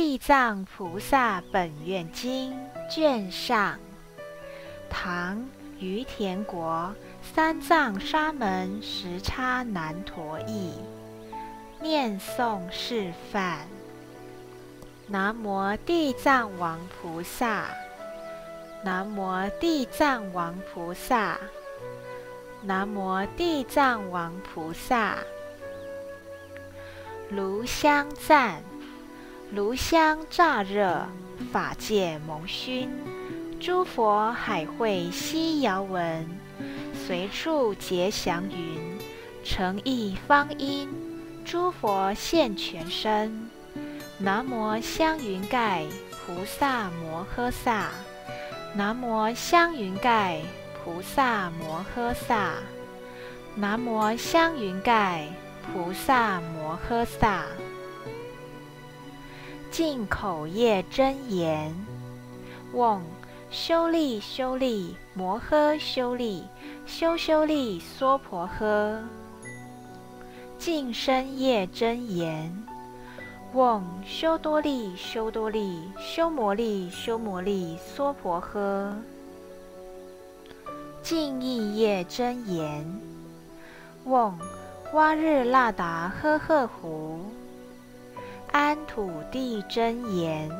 地藏菩萨本愿经》卷上，唐于田国三藏沙门时叉难陀译，念诵示范。南无地藏王菩萨，南无地藏王菩萨，南无地藏王菩萨。炉香赞，炉香乍热，法界蒙熏，诸佛海会悉遥闻，随处结祥云，诚意方音，诸佛现全身。南无香云盖菩萨摩诃萨，南无香云盖菩萨摩诃萨，南无香云盖。菩萨摩诃萨，进口业真言：嗡修利修利摩诃修利修修利娑婆诃。净身业真言：嗡修多利修多利修摩利修摩利娑婆诃。净意业真言：嗡。哇日那达呵呵胡，安土地真言，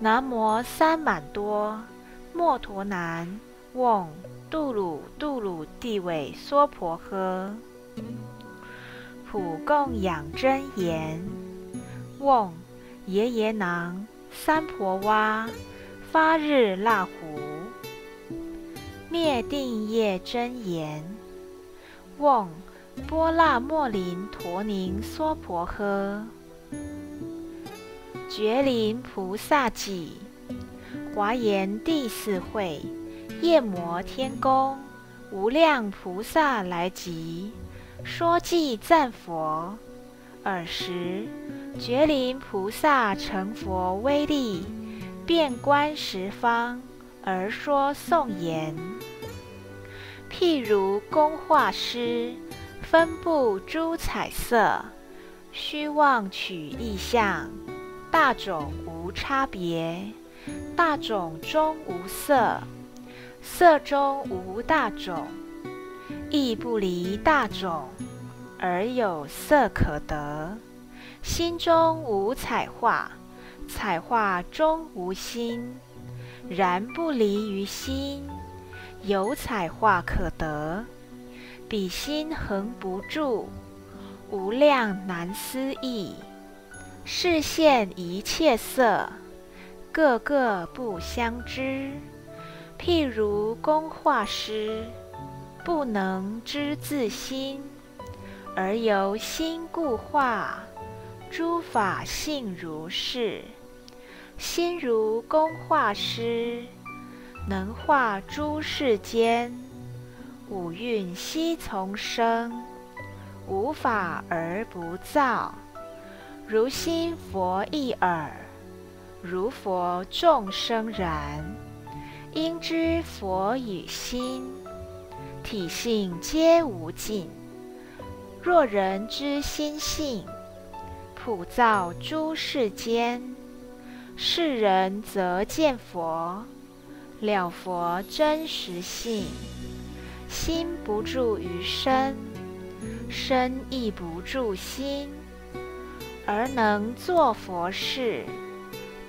南无三满多摩陀南，嗡杜鲁杜鲁地尾娑婆诃，普供养真言，嗡耶耶囊三婆哇发日那胡，灭定业真言，嗡。波那莫林陀宁娑婆诃，觉林菩萨偈，华严第四会，夜摩天宫，无量菩萨来集，说偈赞佛。尔时，觉林菩萨成佛威力，遍观十方，而说颂言：譬如工画师。分布诸彩色，虚妄取意象，大种无差别，大种中无色，色中无大种，亦不离大种，而有色可得。心中无彩画，彩画中无心，然不离于心，有彩画可得。彼心恒不住，无量难思议。视现一切色，个个不相知。譬如工画师，不能知自心，而由心故画。诸法性如是，心如工画师，能画诸世间。五蕴悉从生，无法而不造。如心佛一耳，如佛众生然。应知佛与心，体性皆无尽。若人之心性，普造诸世间。世人则见佛，了佛真实性。心不住于身，身亦不住心，而能作佛事，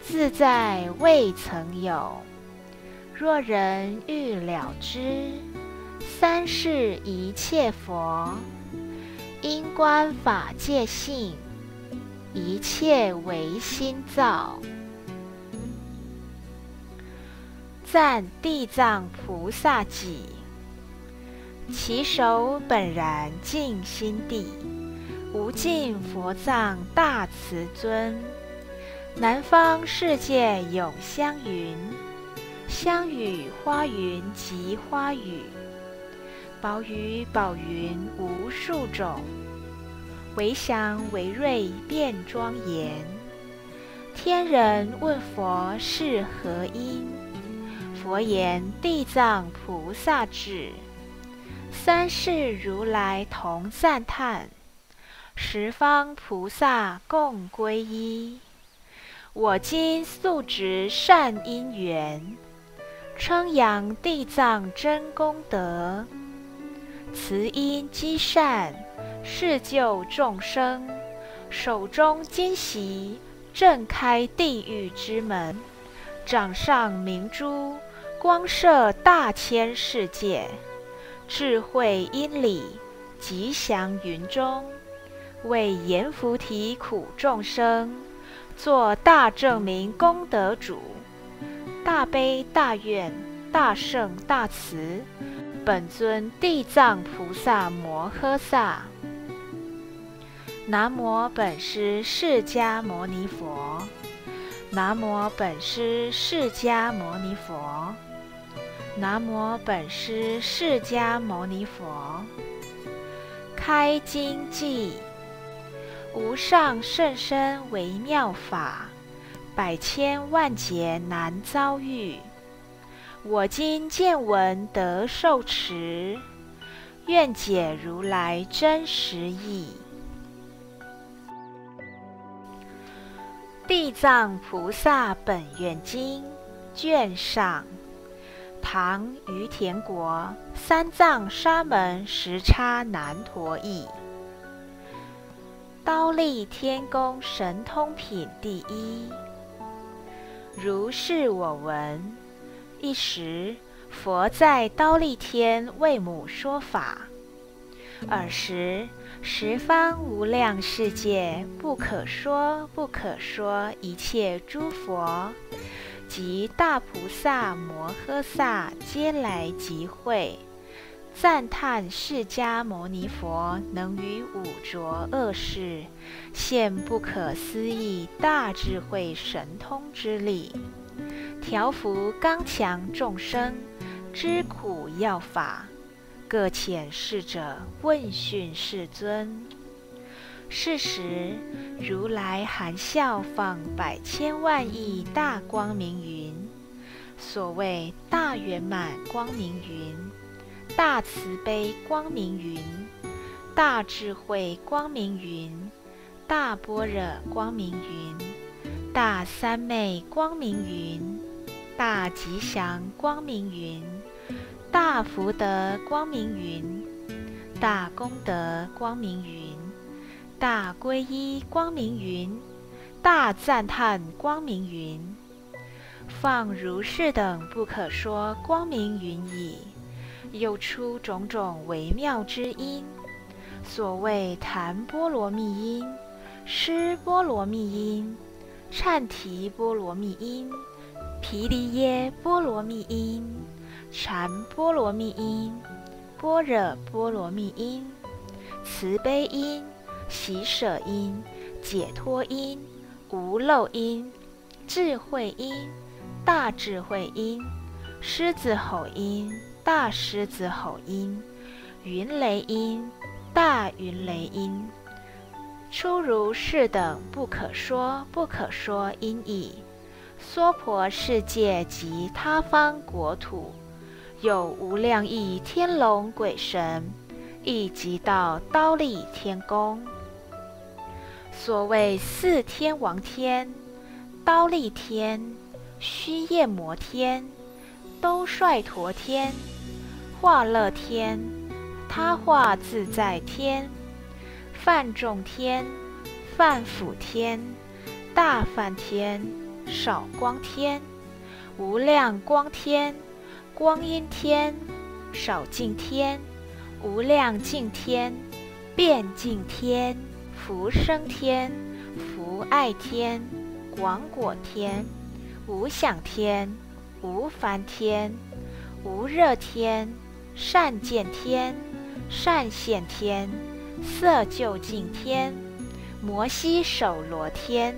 自在未曾有。若人欲了知三世一切佛，因观法界性，一切唯心造。赞地藏菩萨偈。其手本然净心地，无尽佛藏大慈尊。南方世界有香云，香雨花云及花雨，宝雨宝云无数种，为祥为瑞变庄严。天人问佛是何因？佛言：地藏菩萨智。三世如来同赞叹，十方菩萨共皈依。我今素执善因缘，称扬地藏真功德，慈因积善，是救众生。手中金席，震开地狱之门，掌上明珠，光射大千世界。智慧因理，吉祥云中，为阎浮提苦众生，做大证明功德主，大悲大愿大圣大慈，本尊地藏菩萨摩诃萨。南无本师释迦牟尼佛。南无本师释迦牟尼佛。南无本师释迦牟尼佛，开经记：无上甚深微妙法，百千万劫难遭遇。我今见闻得受持，愿解如来真实义。《地藏菩萨本愿经》卷上。唐于田国三藏沙门时叉难陀译，刀立天宫神通品第一。如是我闻：一时，佛在刀立天为母说法。尔时，十方无量世界不可说不可说一切诸佛。及大菩萨摩诃萨皆来集会，赞叹释迦牟尼佛能于五浊恶世现不可思议大智慧神通之力，调伏刚强众生知苦要法，各遣侍者问讯世尊。是时，如来含笑放百千万亿大光明云。所谓大圆满光明云、大慈悲光明云、大智慧光明云、大般若光明云、大三昧光明云、大吉祥光明云、大福德光明云、大功德光明云。大皈依光明云，大赞叹光明云，放如是等不可说光明云矣。又出种种微妙之音，所谓檀波罗蜜音、施波罗蜜音、忏提波罗蜜音、毗梨耶波罗蜜音、禅波罗蜜音、般若波罗蜜音、慈悲音。喜舍音、解脱音、无漏音、智慧音、大智慧音、狮子吼音、大狮子吼音、云雷音、大云雷音，出如是等不可说不可说音已。娑婆世界及他方国土，有无量亿天龙鬼神，亦即到刀立天宫。所谓四天王天、刀立天、须夜摩天、兜率陀天、化乐天、他化自在天、梵众天、梵辅天、大梵天、少光天、无量光天、光阴天、少净天、无量净天、遍净天。福生天、福爱天、广果天、无想天、无烦天、无热天、善见天、善现天、色究竟天、摩西手罗天，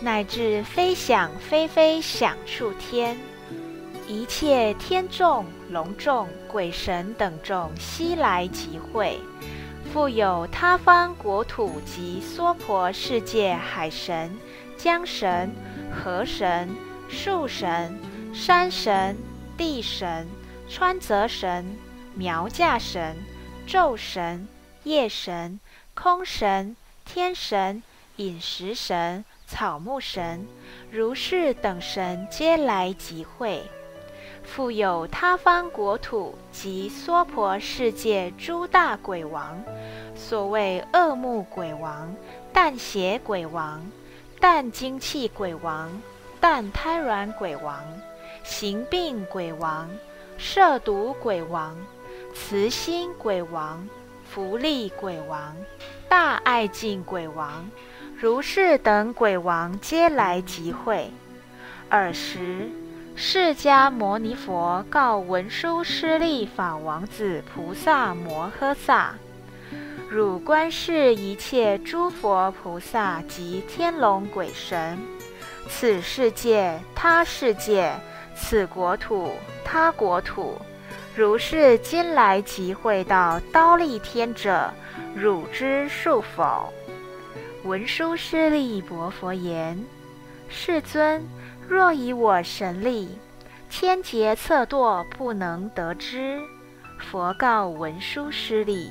乃至飞想飞飞想处天，一切天众、龙众、鬼神等众悉来集会。复有他方国土及娑婆世界海神、江神、河神、树神、山神、地神、川泽神、苗架神、昼神、夜神、空神、天神、饮食神、草木神、如是等神皆来集会。复有他方国土及娑婆世界诸大鬼王，所谓恶目鬼王、淡血鬼王、淡精气鬼王、淡胎卵鬼王、行病鬼王、摄毒鬼王、慈心鬼王、福利鬼王、大爱敬鬼王、如是等鬼王皆来集会。尔时。释迦牟尼佛告文殊师利法王子菩萨摩诃萨：“汝观视一切诸佛菩萨及天龙鬼神，此世界他世界，此国土他国土，如是今来集会到刀立天者，汝知数否？”文殊师利薄佛言：“世尊。”若以我神力，千劫测度不能得知。佛告文殊师利：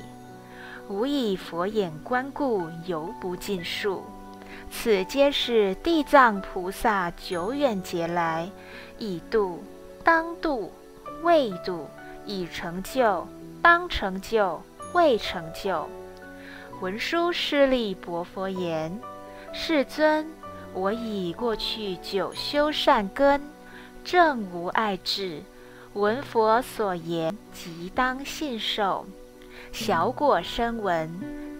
吾以佛眼观故，犹不尽数。此皆是地藏菩萨久远劫来已度、当度、未度、已成就、当成就、未成就。文殊师利薄佛言：世尊。我已过去久修善根，正无爱智，闻佛所言，即当信受。小果声闻、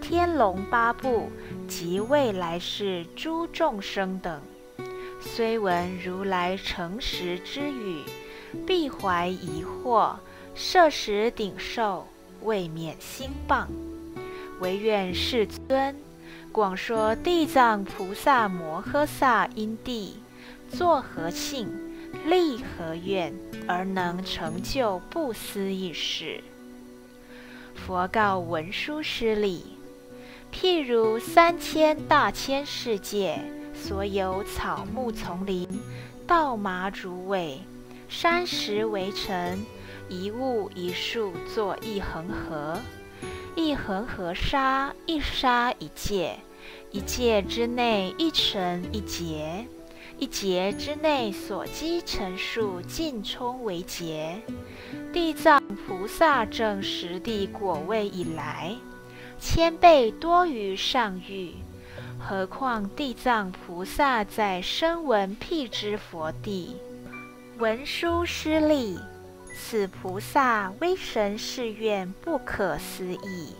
天龙八部及未来世诸众生等，虽闻如来诚实之语，必怀疑惑，设时顶受，未免心谤。唯愿世尊。广说地藏菩萨摩诃萨因地作何幸，立何愿，而能成就不思议事？佛告文殊师利：譬如三千大千世界，所有草木丛林、稻麻竹苇、山石围城，一物一树作一恒河。一恒河沙，一沙一界，一界之内一尘一劫，一劫之内所积成数尽充为劫。地藏菩萨证实地果位以来，千倍多于上欲。何况地藏菩萨在声闻辟支佛地，文殊师利。此菩萨威神誓愿不可思议。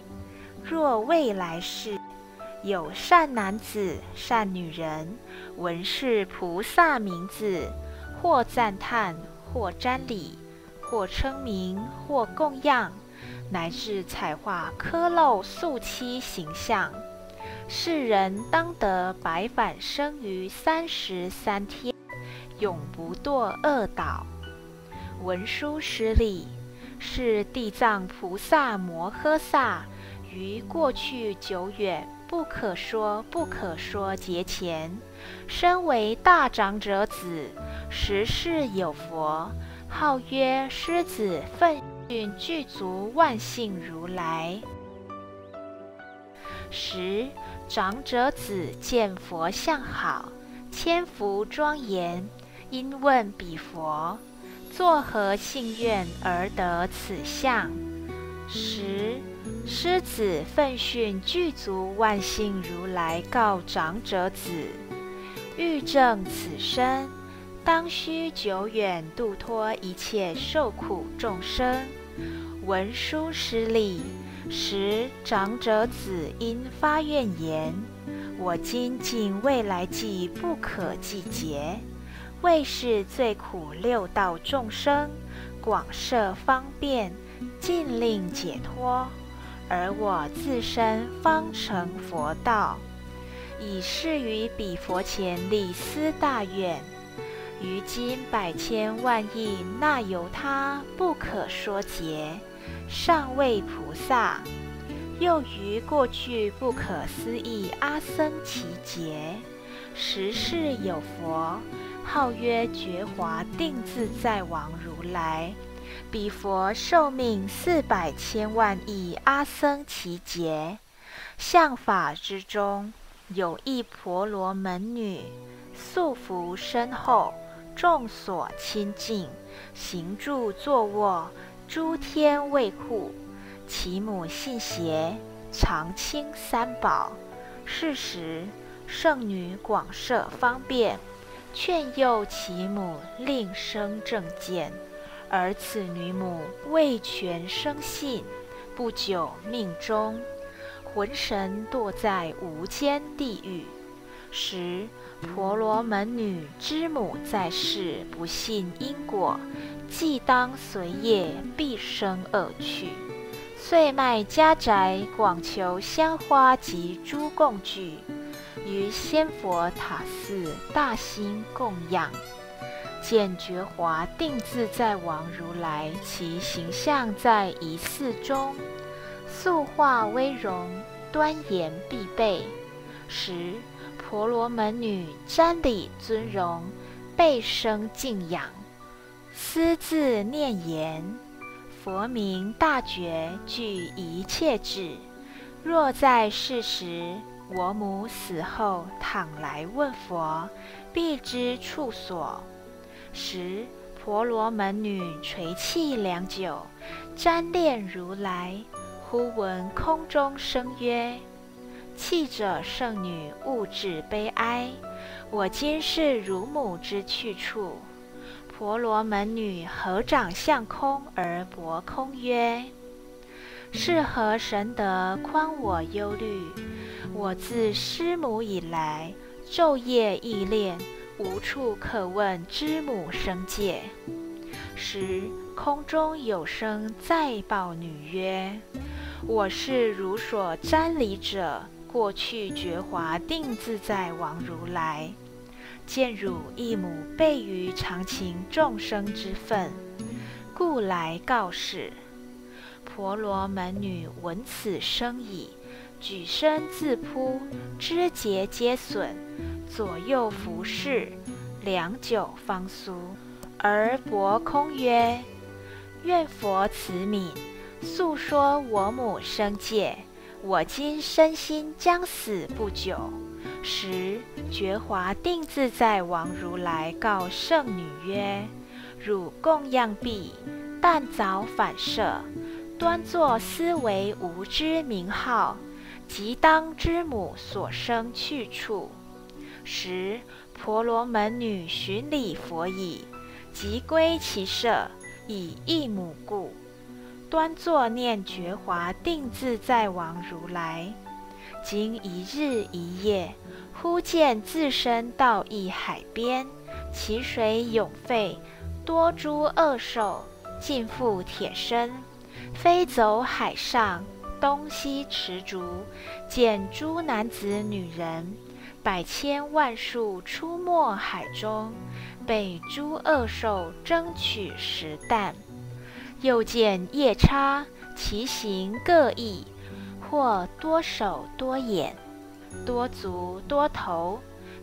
若未来世有善男子、善女人，闻是菩萨名字，或赞叹，或瞻礼，或称名，或供养，乃至彩画刻镂塑漆形象，世人当得百返生于三十三天，永不堕恶道。文殊师利，是地藏菩萨摩诃萨于过去久远不可说不可说节前，身为大长者子，时世有佛，号曰狮子奋训具足万幸如来。十长者子见佛像好，千福庄严，因问彼佛。作何信愿而得此相？狮子奋训具足万幸如来告长者子：欲证此身，当须久远度脱一切受苦众生。文殊师利，时长者子因发愿言：我今尽未来际不可计劫。为是最苦六道众生，广设方便，尽令解脱，而我自身方成佛道。以是于彼佛前立思大愿：于今百千万亿那由他不可说劫，尚未菩萨；又于过去不可思议阿僧祇劫，时世有佛。号曰觉华定自在王如来，彼佛寿命四百千万亿阿僧祇劫，相法之中，有一婆罗门女，素服身后，众所亲近，行住坐卧，诸天卫护。其母信邪，常亲三宝。是时，圣女广设方便，劝诱其母另生正见。而此女母未全生信，不久命终，魂神堕在无间地狱。时婆罗门女之母在世，不信因果，既当随业，必生恶趣。遂卖家宅，广求香花及诸供具，于仙佛塔寺大兴供养。见觉华定自在王如来，其形象在一寺中，塑化威容，端严必备。十婆罗门女瞻礼尊容，备生敬仰，私自念言：“佛名大觉，具一切智。若在世时，我母死后，倘来问佛，必知处所。”时婆罗门女垂泣良久，瞻恋如来，忽闻空中声曰：“泣者圣女，勿至悲哀。我今是汝母之去处。”婆罗门女合掌向空而薄空曰：“是何神德宽我忧虑？我自师母以来，昼夜忆恋。”无处可问知母生界。时空中有声再报女曰：“我是如所瞻礼者，过去觉华定自在王如来。见汝一母备于常情众生之分，故来告示。”婆罗门女闻此声已，举身自扑，肢节皆损。左右服侍，良久方苏。而薄空曰：“愿佛慈悯，诉说我母生界。我今身心将死不久。”时觉华定自在王如来告圣女曰：“汝供养毕，但早反射，端坐思维无知名号，即当知母所生去处。”时婆罗门女寻礼佛已，即归其舍，以一母故，端坐念觉华定自在王如来。经一日一夜，忽见自身到一海边，其水涌沸，多诸恶兽尽覆铁身，飞走海上，东西驰逐，见诸男子女人。百千万数出没海中，被诸恶兽争取食啖。又见夜叉，其形各异，或多手多眼，多足多头，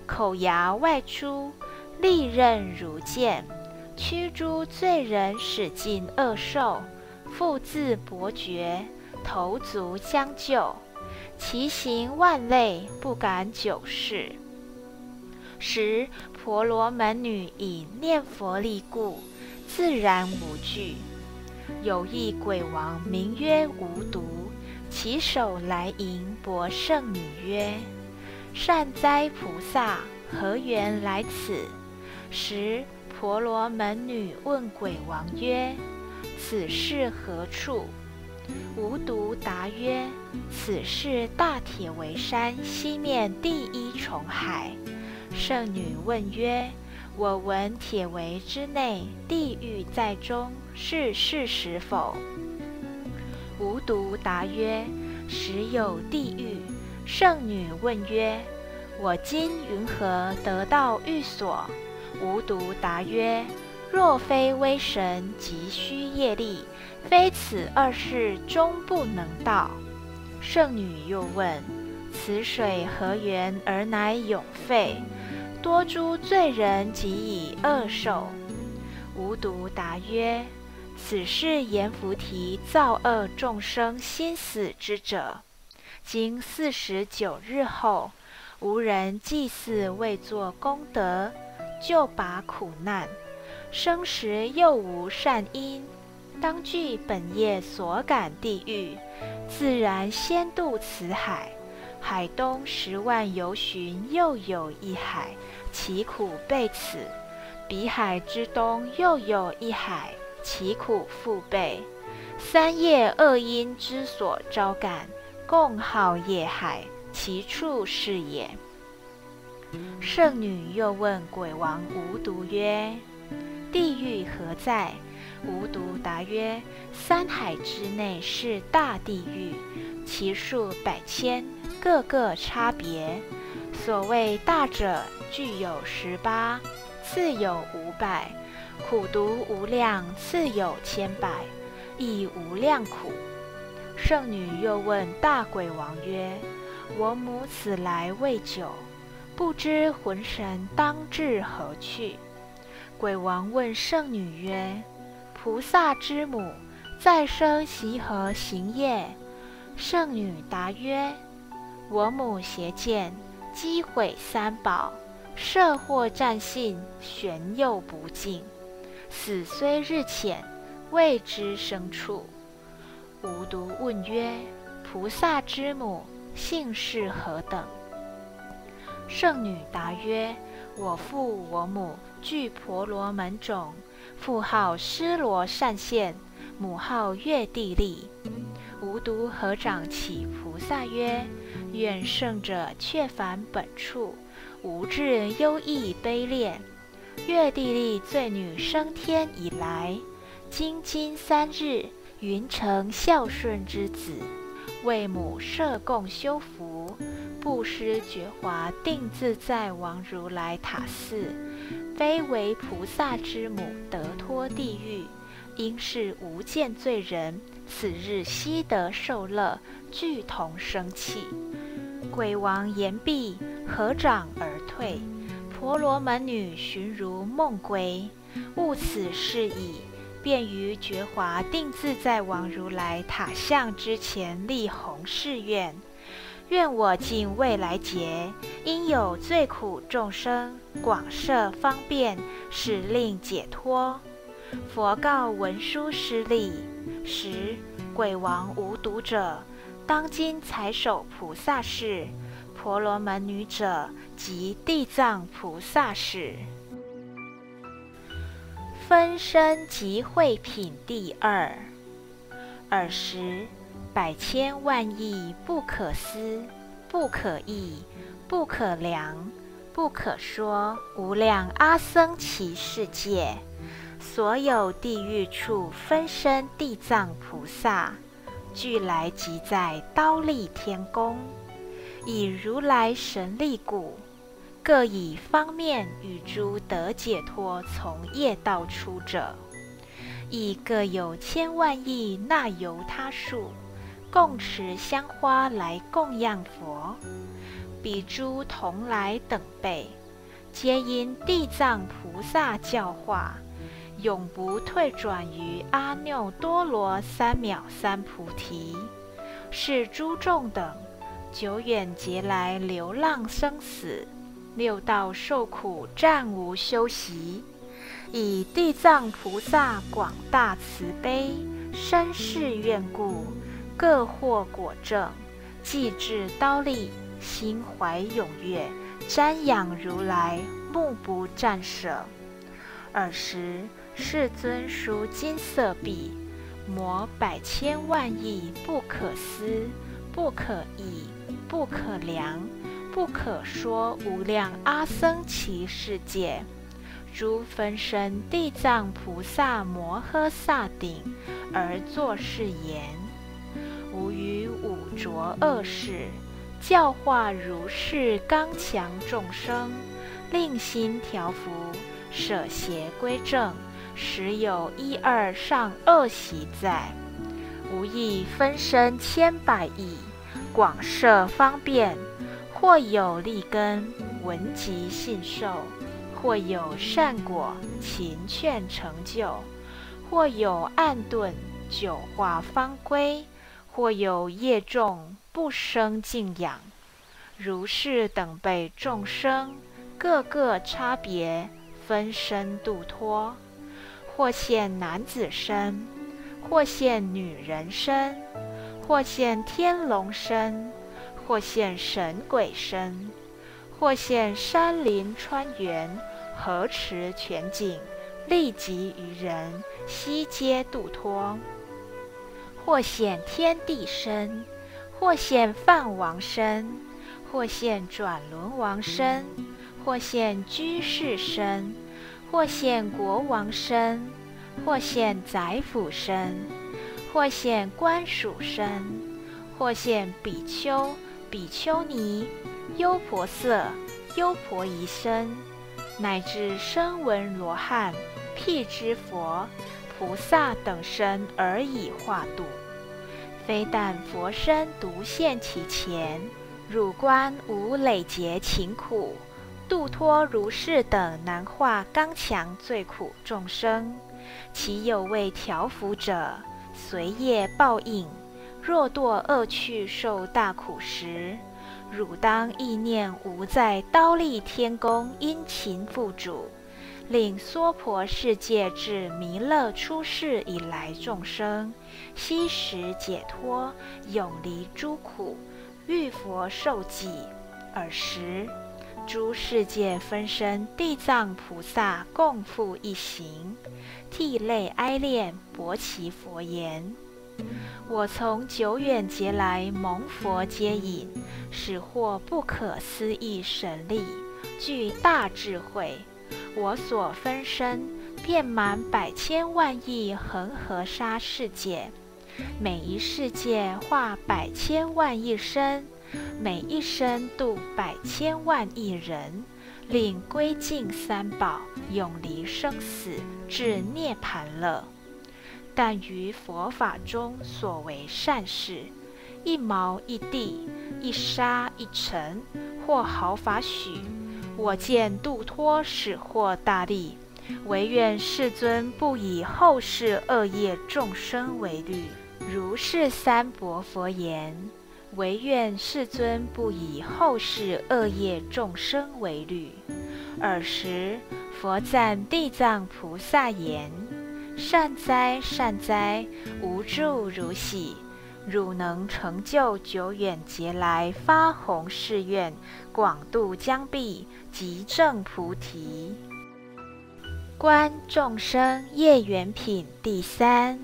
口牙外出，利刃如剑，驱诸罪人，使尽恶兽，复自伯爵，头足相救。其行万类，不敢久视。时婆罗门女以念佛力故，自然无惧。有一鬼王名曰无毒，其手来迎薄圣女曰：“善哉菩萨，何缘来此？”时婆罗门女问鬼王曰：“此事何处？”无独答曰：“此是大铁围山西面第一重海。”圣女问曰：“我闻铁围之内地狱在中，是事实否？”无独答曰：“实有地狱。”圣女问曰：“我今云何得到欲所？”无独答曰：“若非威神，急需业力。”非此二世终不能到。圣女又问：“此水何源而乃永沸？多诸罪人及以恶受。”无独答曰：“此是阎浮提造恶众生心死之者。经四十九日后，无人祭祀未作功德，就把苦难。生时又无善因，当具本业所感地狱，自然先渡此海。海东十万由旬，又有一海，其苦备此。彼海之东又有一海，其苦复备。三业恶因之所招感，共号业海，其处是也。圣女又问鬼王无毒曰：“地狱何在？”无毒答曰：“三海之内是大地狱，其数百千，各个差别。所谓大者，具有十八。”次有五百，苦毒无量；次有千百，亦无量苦。圣女又问大鬼王曰：“我母此来未久，不知魂神当至何去？”鬼王问圣女曰：“菩萨之母，再生习何行业？”圣女答曰：“我母邪见，击毁三宝。”社祸战信，玄佑不尽。死虽日浅，未知生处。无独问曰：“菩萨之母，姓氏何等？”圣女答曰：“我父我母俱婆罗门种，父号施罗善现，母号月地利。”无独合掌起菩萨曰：“愿圣者却返本处。”无智忧异悲恋，月地利罪女升天以来，今今三日，云成孝顺之子，为母设供修福，布施觉华定自在王如来塔寺，非为菩萨之母得脱地狱，应是无间罪人，此日悉得受乐，俱同生气。鬼王言毕，合掌而退。婆罗门女寻如梦归，悟此事已，便于觉华定自在王如来塔像之前立弘誓愿：愿我尽未来劫，因有罪苦众生，广设方便，使令解脱。佛告文殊师利：十鬼王无毒者。当今才守菩萨事，婆罗门女者即地藏菩萨事。分身集会品第二。尔时，百千万亿不可思、不可议、不可量、不可说无量阿僧祇世界，所有地狱处分身地藏菩萨。俱来即在刀立天宫，以如来神力故，各以方面与诸得解脱从业道出者，亦各有千万亿那由他数，共持香花来供养佛。彼诸同来等辈，皆因地藏菩萨教化。永不退转于阿耨多罗三藐三菩提，是诸众等久远劫来流浪生死，六道受苦暂无休息，以地藏菩萨广大慈悲深世愿故，各获果证，既至刀立，心怀踊跃，瞻仰如来，目不暂舍。尔时。世尊书金色壁，摩百千万亿不可思、不可议、不可量、不可说无量阿僧祇世界，诸分身地藏菩萨摩诃萨顶，而作是言：吾于五浊恶世，教化如是刚强众生，令心调伏，舍邪归正。时有一二上恶习在，无意分身千百亿，广设方便，或有利根闻及信受，或有善果勤劝成就，或有暗顿久化方归，或有业众不生敬仰。如是等辈众生，各个差别分身度脱，或现男子身，或现女人身，或现天龙身，或现神鬼身，或现山林川原、河池泉井，利己于人，悉皆度脱；或现天地身，或现梵王身。或现转轮王身，或现居士身，或现国王身，或现宰辅身，或现官属身，或现比丘、比丘尼、优婆塞、优婆夷身，乃至声闻罗汉、辟支佛、菩萨等身而已化度，非但佛身独现其前。汝观无累劫勤苦，度脱如是等难化刚强最苦众生，其有为调伏者，随业报应。若堕恶趣受大苦时，汝当意念无在刀立天宫殷勤付主，令娑婆世界至弥勒出世以来众生，悉时解脱，永离诸苦。遇佛受记，尔时诸世界分身地藏菩萨共赴一行，涕泪哀恋，薄其佛言：“我从久远劫来蒙佛接引，使获不可思议神力，具大智慧。我所分身遍满百千万亿恒河沙世界。”每一世界化百千万亿身，每一身度百千万亿人，令归尽三宝，永离生死，至涅盘乐。但于佛法中所为善事，一毛一地，一沙一尘，或毫发许，我见度脱始获大利，唯愿世尊不以后世恶业众生为虑。如是三薄佛言：“唯愿世尊不以后世恶业众生为虑。”尔时，佛赞地藏菩萨言：“善哉，善哉！无住如喜，汝能成就久远劫来发弘誓愿，广度将毕，即证菩提。”观众生业缘品第三。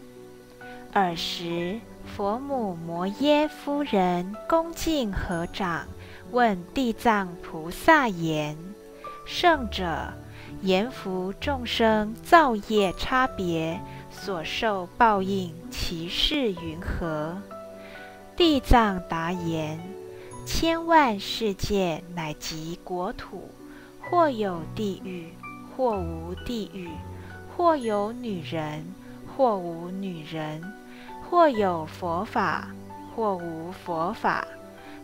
尔时，佛母摩耶夫人恭敬合掌，问地藏菩萨言：“圣者，言福众生造业差别，所受报应，其事云何？”地藏答言：“千万世界乃及国土，或有地狱，或无地狱；或有女人，或无女人。”或有佛法，或无佛法，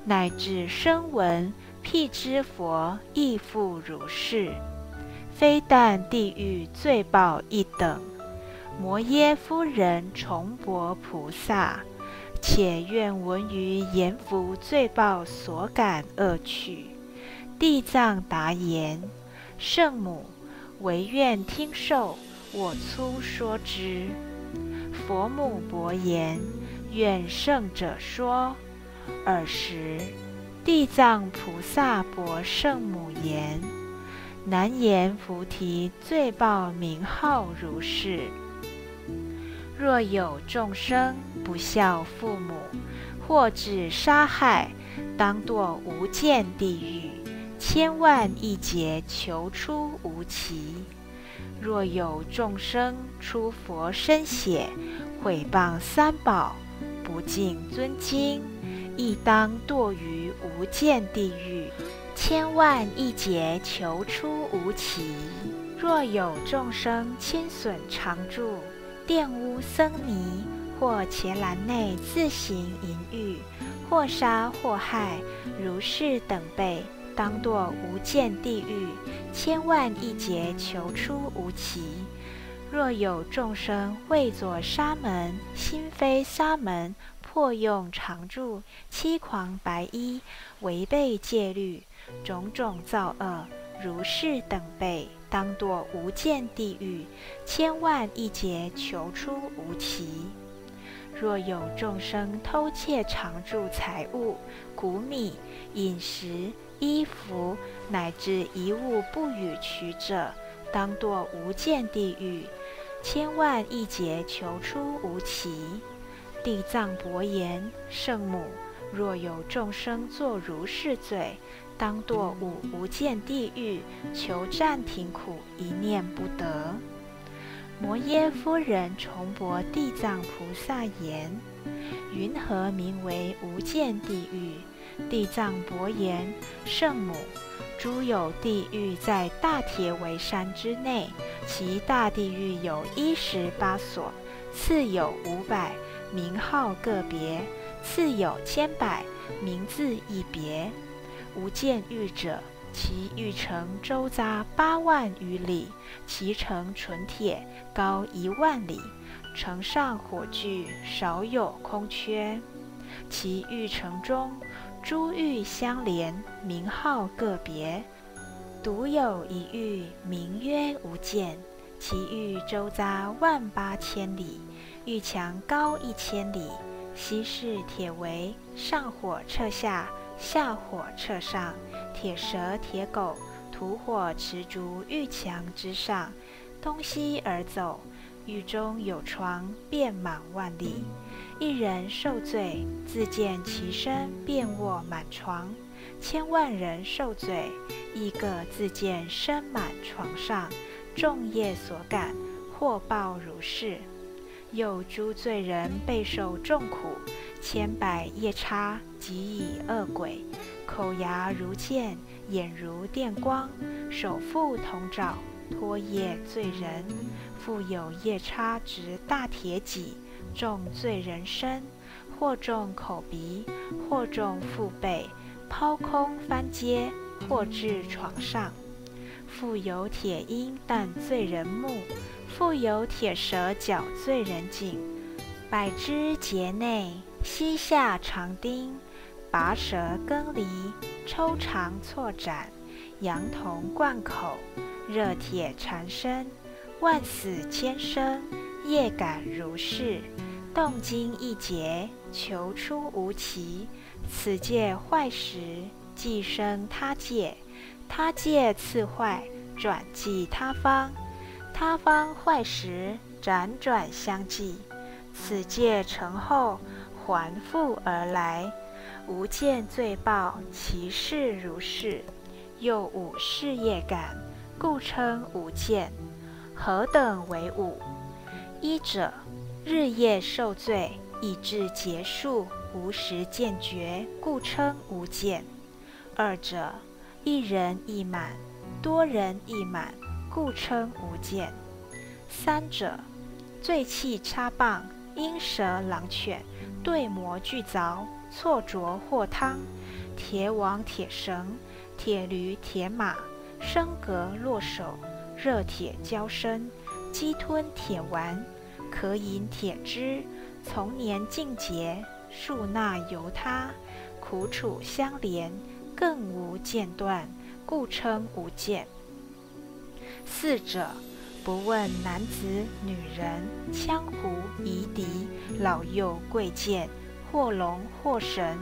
乃至声闻、辟支佛亦复如是。非但地狱罪报一等，摩耶夫人重薄菩萨，且愿闻于阎浮罪报所感恶趣。地藏答言：圣母，唯愿听受，我粗说之。佛母薄言：“愿圣者说。”尔时，地藏菩萨薄圣母言：“难言菩提罪报名号如是。若有众生不孝父母，或致杀害，当堕无间地狱，千万亿劫求出无期。”若有众生出佛身血，毁谤三宝，不敬尊经，亦当堕于无间地狱，千万亿劫求出无期。若有众生亲损常住，玷污僧尼，或伽蓝内自行淫欲，或杀或害，如是等辈。当堕无间地狱，千万亿劫求出无期。若有众生为作沙门，心非沙门，破用常住，欺狂白衣，违背戒律，种种造恶，如是等辈，当堕无间地狱，千万亿劫，求出无期。若有众生偷窃常住财物、谷米、饮食、衣服，乃至一物不与取者，当堕无间地狱，千万亿劫，求出无期。地藏伯言：圣母，若有众生作如是罪，当堕五无间地狱，求暂停苦，一念不得。摩耶夫人重驳地藏菩萨言：“云何名为无间地狱？”地藏伯言：“圣母，诸有地狱在大铁围山之内，其大地狱有一十八所，次有五百，名号各别；次有千百，名字一别。无间狱者。”其玉城周匝八万余里，其城纯铁，高一万里，城上火炬少有空缺。其玉城中珠玉相连，名号个别，独有一玉名曰无间。其玉周匝万八千里，玉墙高一千里，悉是铁围，上火彻下，下火彻上。铁蛇、铁狗、吐火持烛玉墙之上，东西而走。狱中有床，遍满万里。一人受罪，自见其身遍卧满床；千万人受罪，亦各自见身满床上。众业所感，祸报如是。有诸罪人备受众苦，千百夜叉及以恶鬼。口牙如剑，眼如电光，手覆铜爪，拖曳罪人。复有夜叉执大铁戟，重罪人身，或重口鼻，或重腹背，抛空翻阶，或至床上。复有铁鹰弹罪人目，复有铁蛇绞罪人颈，百枝节内，膝下长钉。拔舌更离，抽肠错斩，羊铜贯口，热铁缠身，万死千生，业感如是，动经一劫，求出无期。此界坏时，即生他界；他界次坏，转继他方；他方坏时，辗转相继。此界成后，还复而来。无见罪报，其事如是。又五事业感，故称无见。何等为五？一者，日夜受罪，以至结束，无时见觉，故称无见。二者，一人一满，多人一满，故称无见。三者，罪气插棒，鹰蛇狼犬，对魔俱凿。错着或汤，铁网铁绳，铁驴铁马，升格落手，热铁交身，鸡吞铁丸，可饮铁汁，从年尽节，数纳由他，苦楚相连，更无间断，故称无间。四者，不问男子女人，羌胡夷狄，老幼贵贱。或龙或神，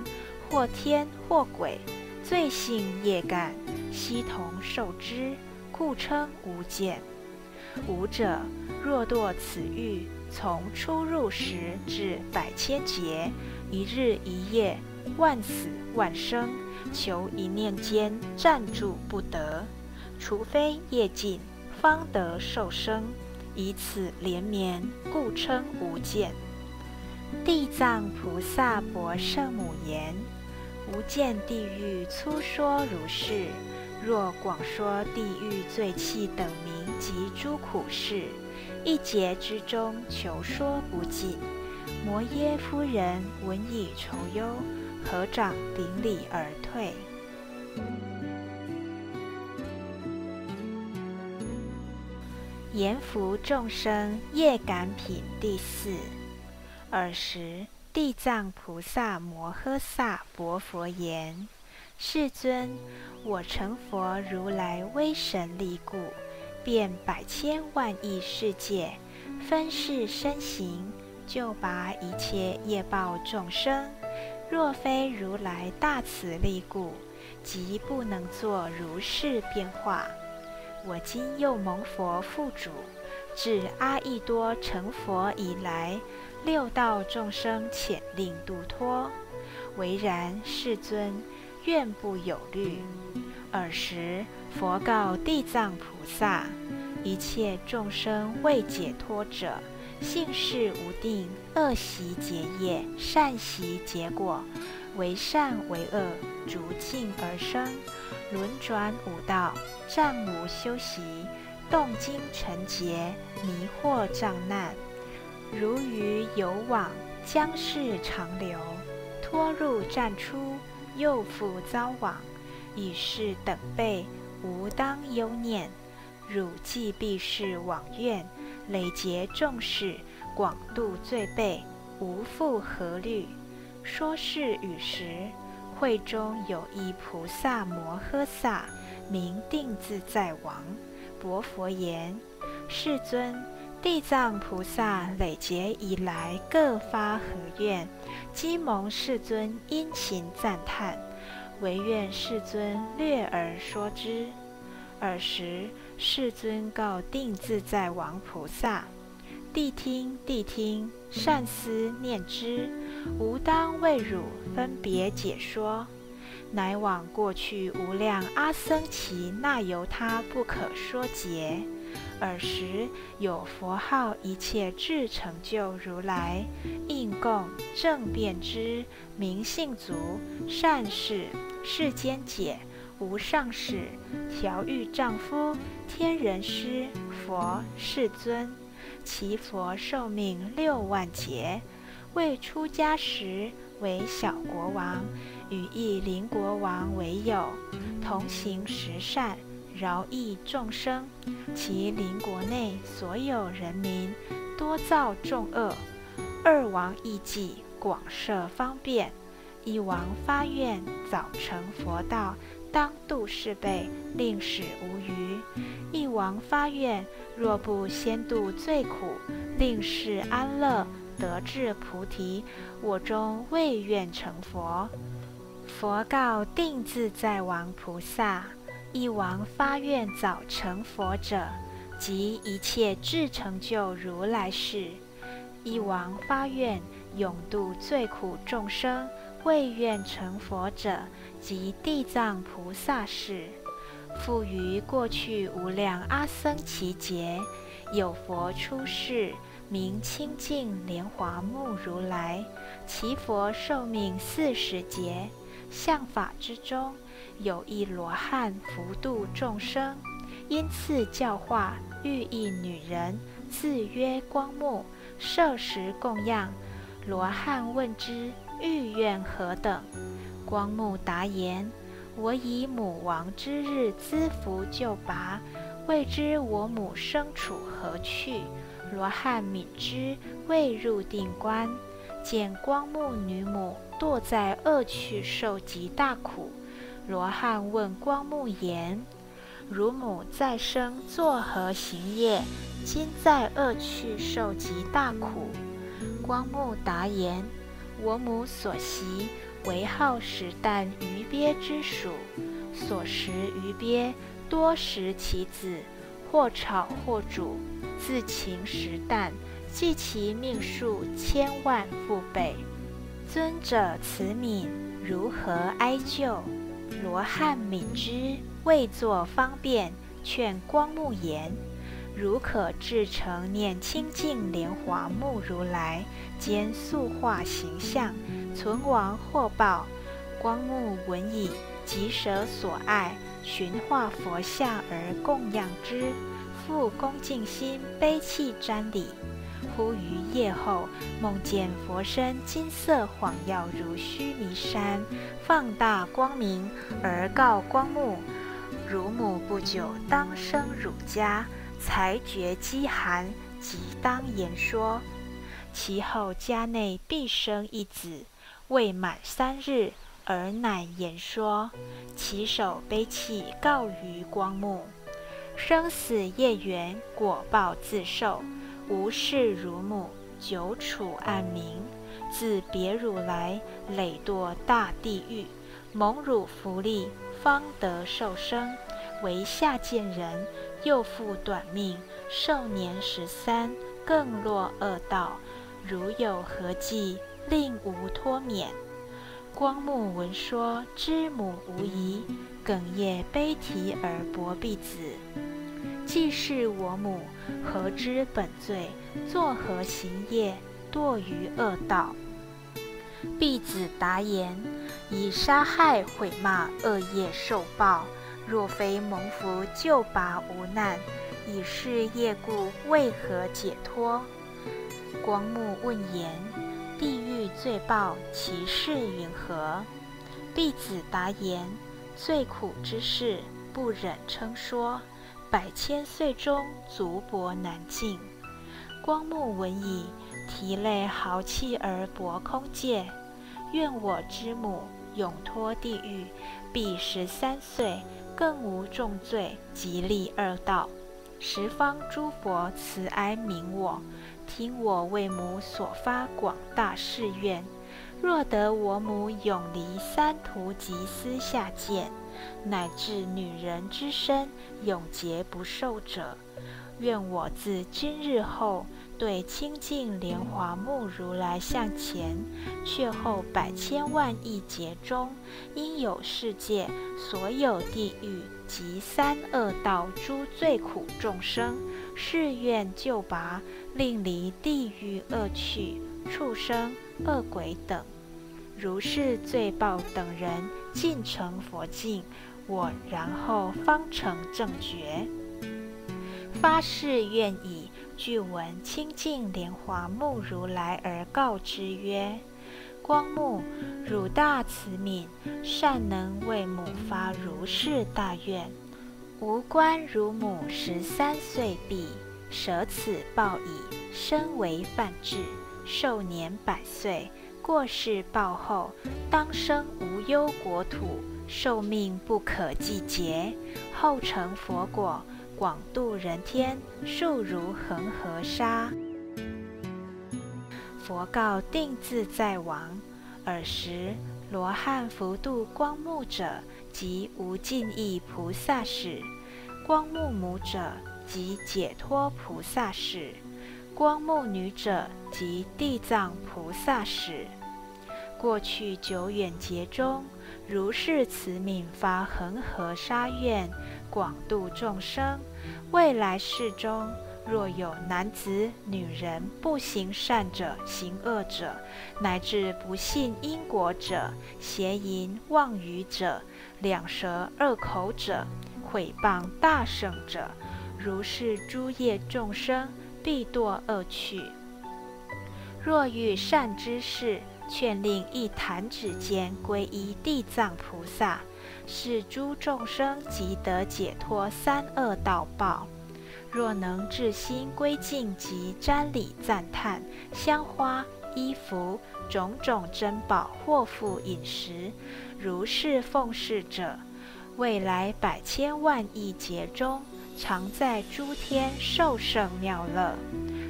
或天或鬼，罪性业感，悉同受之，故称无间。无者，若堕此狱，从出入时至百千劫，一日一夜，万死万生，求一念间暂住不得，除非业尽，方得受生，以此连绵，故称无间。地藏菩萨薄圣母言：无间地狱粗说如是。若广说地狱罪气等名及诸苦事，一劫之中求说不尽。摩耶夫人闻已愁忧，合掌顶礼而退。阎浮众生业感品第四。尔时，地藏菩萨摩诃萨薄佛言：“世尊，我成佛如来威神力故，遍百千万亿世界，分世身形，救拔一切业报众生。若非如来大慈力故，即不能作如是变化。我今又蒙佛付嘱，自阿逸多成佛以来。”六道众生遣令度脱，唯然世尊愿不有虑。尔时佛告地藏菩萨：一切众生未解脱者，性事无定，恶习结业，善习结果，为善为恶，逐境而生，轮转五道，暂无修习，动经成劫，迷惑障难。如鱼游网，将是长流；脱入战出，又复遭网。以是等辈，无当忧念。汝既必是往愿，累劫众事，广度罪辈，无复何虑。说是与时，会中有一菩萨摩诃萨，名定自在王，薄佛言：“世尊。”地藏菩萨累劫以来各发何愿，今蒙世尊殷勤赞叹，唯愿世尊略而说之。尔时世尊告定自在王菩萨：“谛听，谛听，善思念之，吾当为汝分别解说。乃往过去无量阿僧祇那由他不可说劫。”尔时有佛号一切智成就如来应供正遍知明信足善事世间解无上士调御丈夫天人师佛世尊其佛寿命六万劫未出家时为小国王与一邻国王为友同行十善。饶益众生，其邻国内所有人民多造众恶。二王亦计广设方便，一王发愿早成佛道，当度世辈，令使无余；一王发愿若不先度最苦，令世安乐，得至菩提，我终未愿成佛。佛告定自在王菩萨。一王发愿早成佛者，即一切智成就如来事；一王发愿永度最苦众生，未愿成佛者，即地藏菩萨事。复于过去无量阿僧祇劫，有佛出世，名清净莲华目如来，其佛寿命四十劫，相法之中。有一罗汉福度众生，因次教化欲一女人，自曰光目，设食供养。罗汉问之，欲愿何等？光目答言：我以母亡之日资福救拔，未知我母生处何去。罗汉敏之，未入定观，见光目女母堕在恶趣，受极大苦。罗汉问光目言：“汝母再生作何行业？今在恶趣受极大苦。”光目答言：“我母所习为好食啖鱼鳖之属，所食鱼鳖多食其子，或炒或煮，自勤食啖，计其命数千万复倍。尊者慈悯，如何哀救？”罗汉敏之，未作方便，劝光目言：“如可至诚念清净莲华目如来，兼塑化形象，存亡获报。”光目闻已，即舍所爱，寻化佛像而供养之，复恭敬心悲泣瞻礼。忽于夜后，梦见佛身金色晃耀如须弥山，放大光明，而告光目：汝母不久当生汝家，才觉饥寒，即当言说。其后家内必生一子，未满三日，而乃言说，其手悲泣告于光目。生死业缘，果报自受。无事如母，久处暗冥。自别汝来，累堕大地狱。蒙辱福利，方得受生。为下贱人，又复短命，寿年十三，更落恶道。如有何计，令吾脱免？光目闻说，知母无疑，哽咽悲啼而薄婢子。既是我母，何知本罪？作何行业？堕于恶道。婢子答言：以杀害毁骂恶业受报。若非蒙福救拔无难，以是业故，为何解脱？光目问言：地狱罪报，其事云何？弟子答言：最苦之事，不忍称说。百千岁中，足薄难尽。光目闻已，涕泪豪气而薄空界。愿我之母永脱地狱，必十三岁。更无重罪，极利二道。十方诸佛慈哀悯我，听我为母所发广大誓愿。若得我母永离三途及私下见，乃至女人之身永劫不受者，愿我自今日后。对清净莲华目如来向前，却后百千万亿劫中，应有世界所有地狱及三恶道诸最苦众生，誓愿救拔，令离地狱恶趣、畜生、恶鬼等，如是罪报等人尽成佛境，我然后方成正觉。发誓愿以。具闻清净莲华目如来而告之曰：“光目，汝大慈悯，善能为母发如是大愿。吾观汝母十三岁毕，舍此报矣，身为梵志，寿年百岁。过世报后，当生无忧国土，寿命不可计劫，后成佛果。”广度人天，数如恒河沙。佛告定自在王：尔时罗汉福度光目者，即无尽意菩萨使；光目母者，即解脱菩萨使；光目女者，即地藏菩萨使。过去久远劫中，如是慈悯发恒河沙愿。广度众生，未来世中，若有男子、女人不行善者、行恶者，乃至不信因果者、邪淫妄语者、两舌恶口者、毁谤大圣者，如是诸业众生，必堕恶趣。若遇善知识，劝令一弹指间皈依地藏菩萨。是诸众生即得解脱三恶道报。若能至心归敬及瞻礼赞叹香花衣服种种珍宝或复饮食，如是奉事者，未来百千万亿劫中，常在诸天受胜妙乐。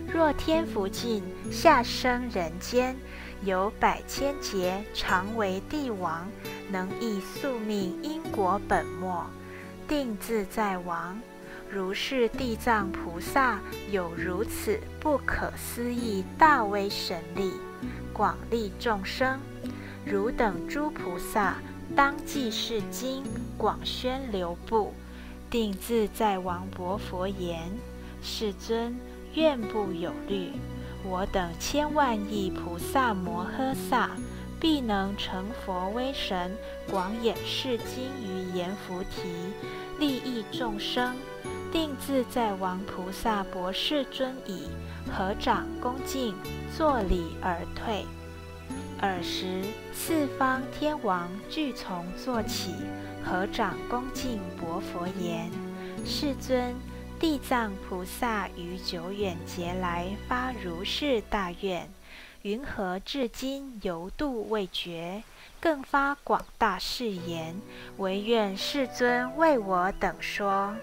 若天福尽，下生人间，有百千劫，常为帝王。能以宿命因果本末，定自在王。如是地藏菩萨有如此不可思议大威神力，广利众生。汝等诸菩萨当记是经，广宣流布。定自在王佛言：世尊，愿不有虑。我等千万亿菩萨摩诃萨。必能成佛威神，广演世经于阎浮提，利益众生。定自在王菩萨博世尊已，合掌恭敬，作礼而退。尔时四方天王俱从坐起，合掌恭敬薄佛言：“世尊，地藏菩萨于久远劫来发如是大愿。”云何至今犹度未绝？更发广大誓言，唯愿世尊为我等说。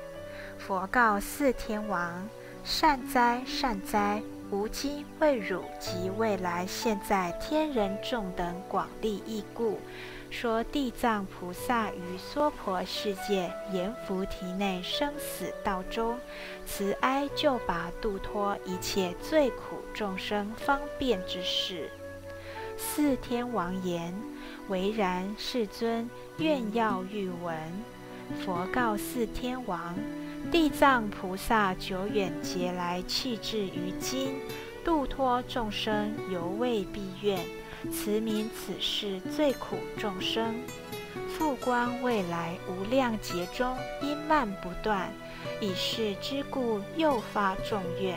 佛告四天王：善哉，善哉！吾今为汝及未来现在天人众等广利益故，说地藏菩萨于娑婆世界阎浮提内生死道中，慈哀救拔度脱一切罪苦众生方便之事。四天王言：唯然，世尊，愿要欲闻。佛告四天王。地藏菩萨久远劫来弃置于今，度脱众生犹未毕愿，慈悯此世最苦众生。复观未来无量劫中，因慢不断，以是之故，又发众愿。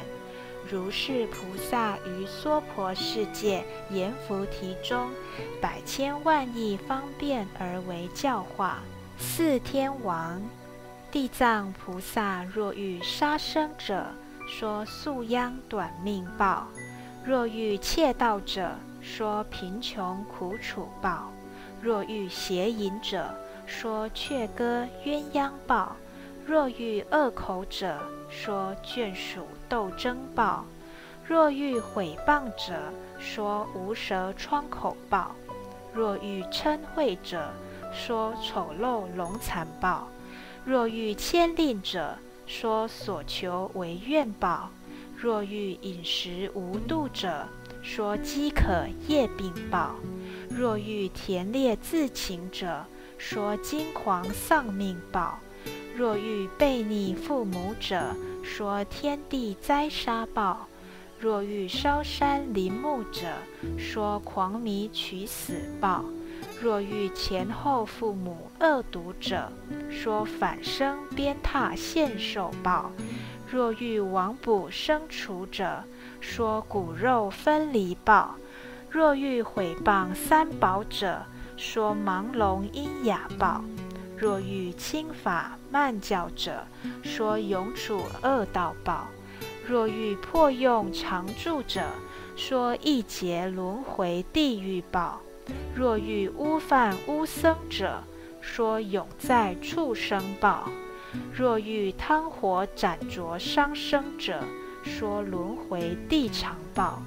如是菩萨于娑婆世界阎浮提中，百千万亿方便而为教化。四天王。地藏菩萨若欲杀生者，说素殃短命报；若欲窃盗者，说贫穷苦楚报；若欲邪淫者，说雀歌鸳鸯报；若欲恶口者，说眷属斗争报；若欲毁谤者，说无舌疮口报；若欲嗔恚者，说丑陋龙残报。若欲牵令者，说所求为愿报；若欲饮食无度者，说饥渴夜病报；若欲田猎自情者，说惊狂丧命报；若欲背逆父母者，说天地灾杀报；若欲烧山林木者，说狂迷取死报。若遇前后父母恶毒者，说反生鞭挞现受报；若遇亡卜生除者，说骨肉分离报；若遇毁谤三宝者，说盲聋喑哑报；若遇轻法慢教者，说永处恶道报；若遇破用常住者，说一劫轮回地狱报。若遇污犯污僧者，说永在畜生报；若遇汤火斩灼伤生者，说轮回地长报；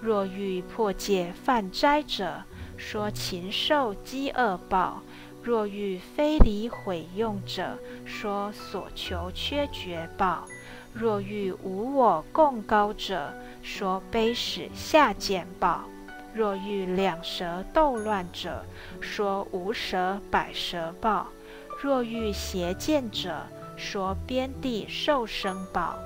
若遇破戒犯斋者，说禽兽饥饿报；若遇非礼毁用者，说所求缺绝报；若遇无我共高者，说悲使下贱报。若遇两舌斗乱者，说无舌百舌报；若遇邪见者，说边地受生报。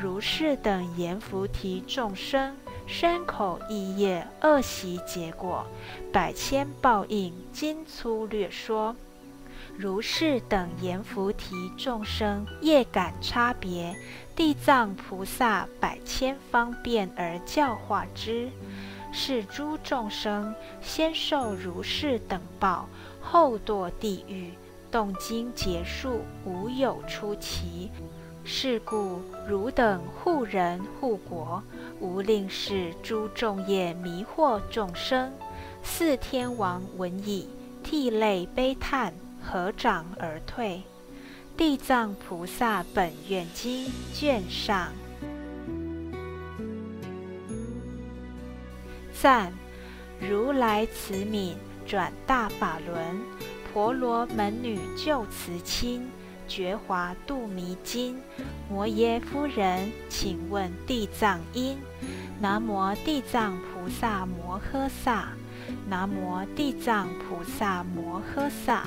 如是等阎浮提众生，身口意业恶习结果，百千报应，今粗略说。如是等阎浮提众生业感差别，地藏菩萨百千方便而教化之。是诸众生先受如是等报，后堕地狱，动经结束，无有出奇。是故汝等护人护国，无令是诸众业迷惑众生。四天王闻已，涕泪悲叹，合掌而退。地藏菩萨本愿经卷上。赞如来慈悯转大法轮，婆罗门女救慈亲，觉华度迷津。摩耶夫人，请问地藏因？南无地藏菩萨摩诃萨，南无地藏菩萨摩诃萨，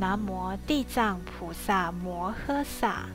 南无地藏菩萨摩诃萨。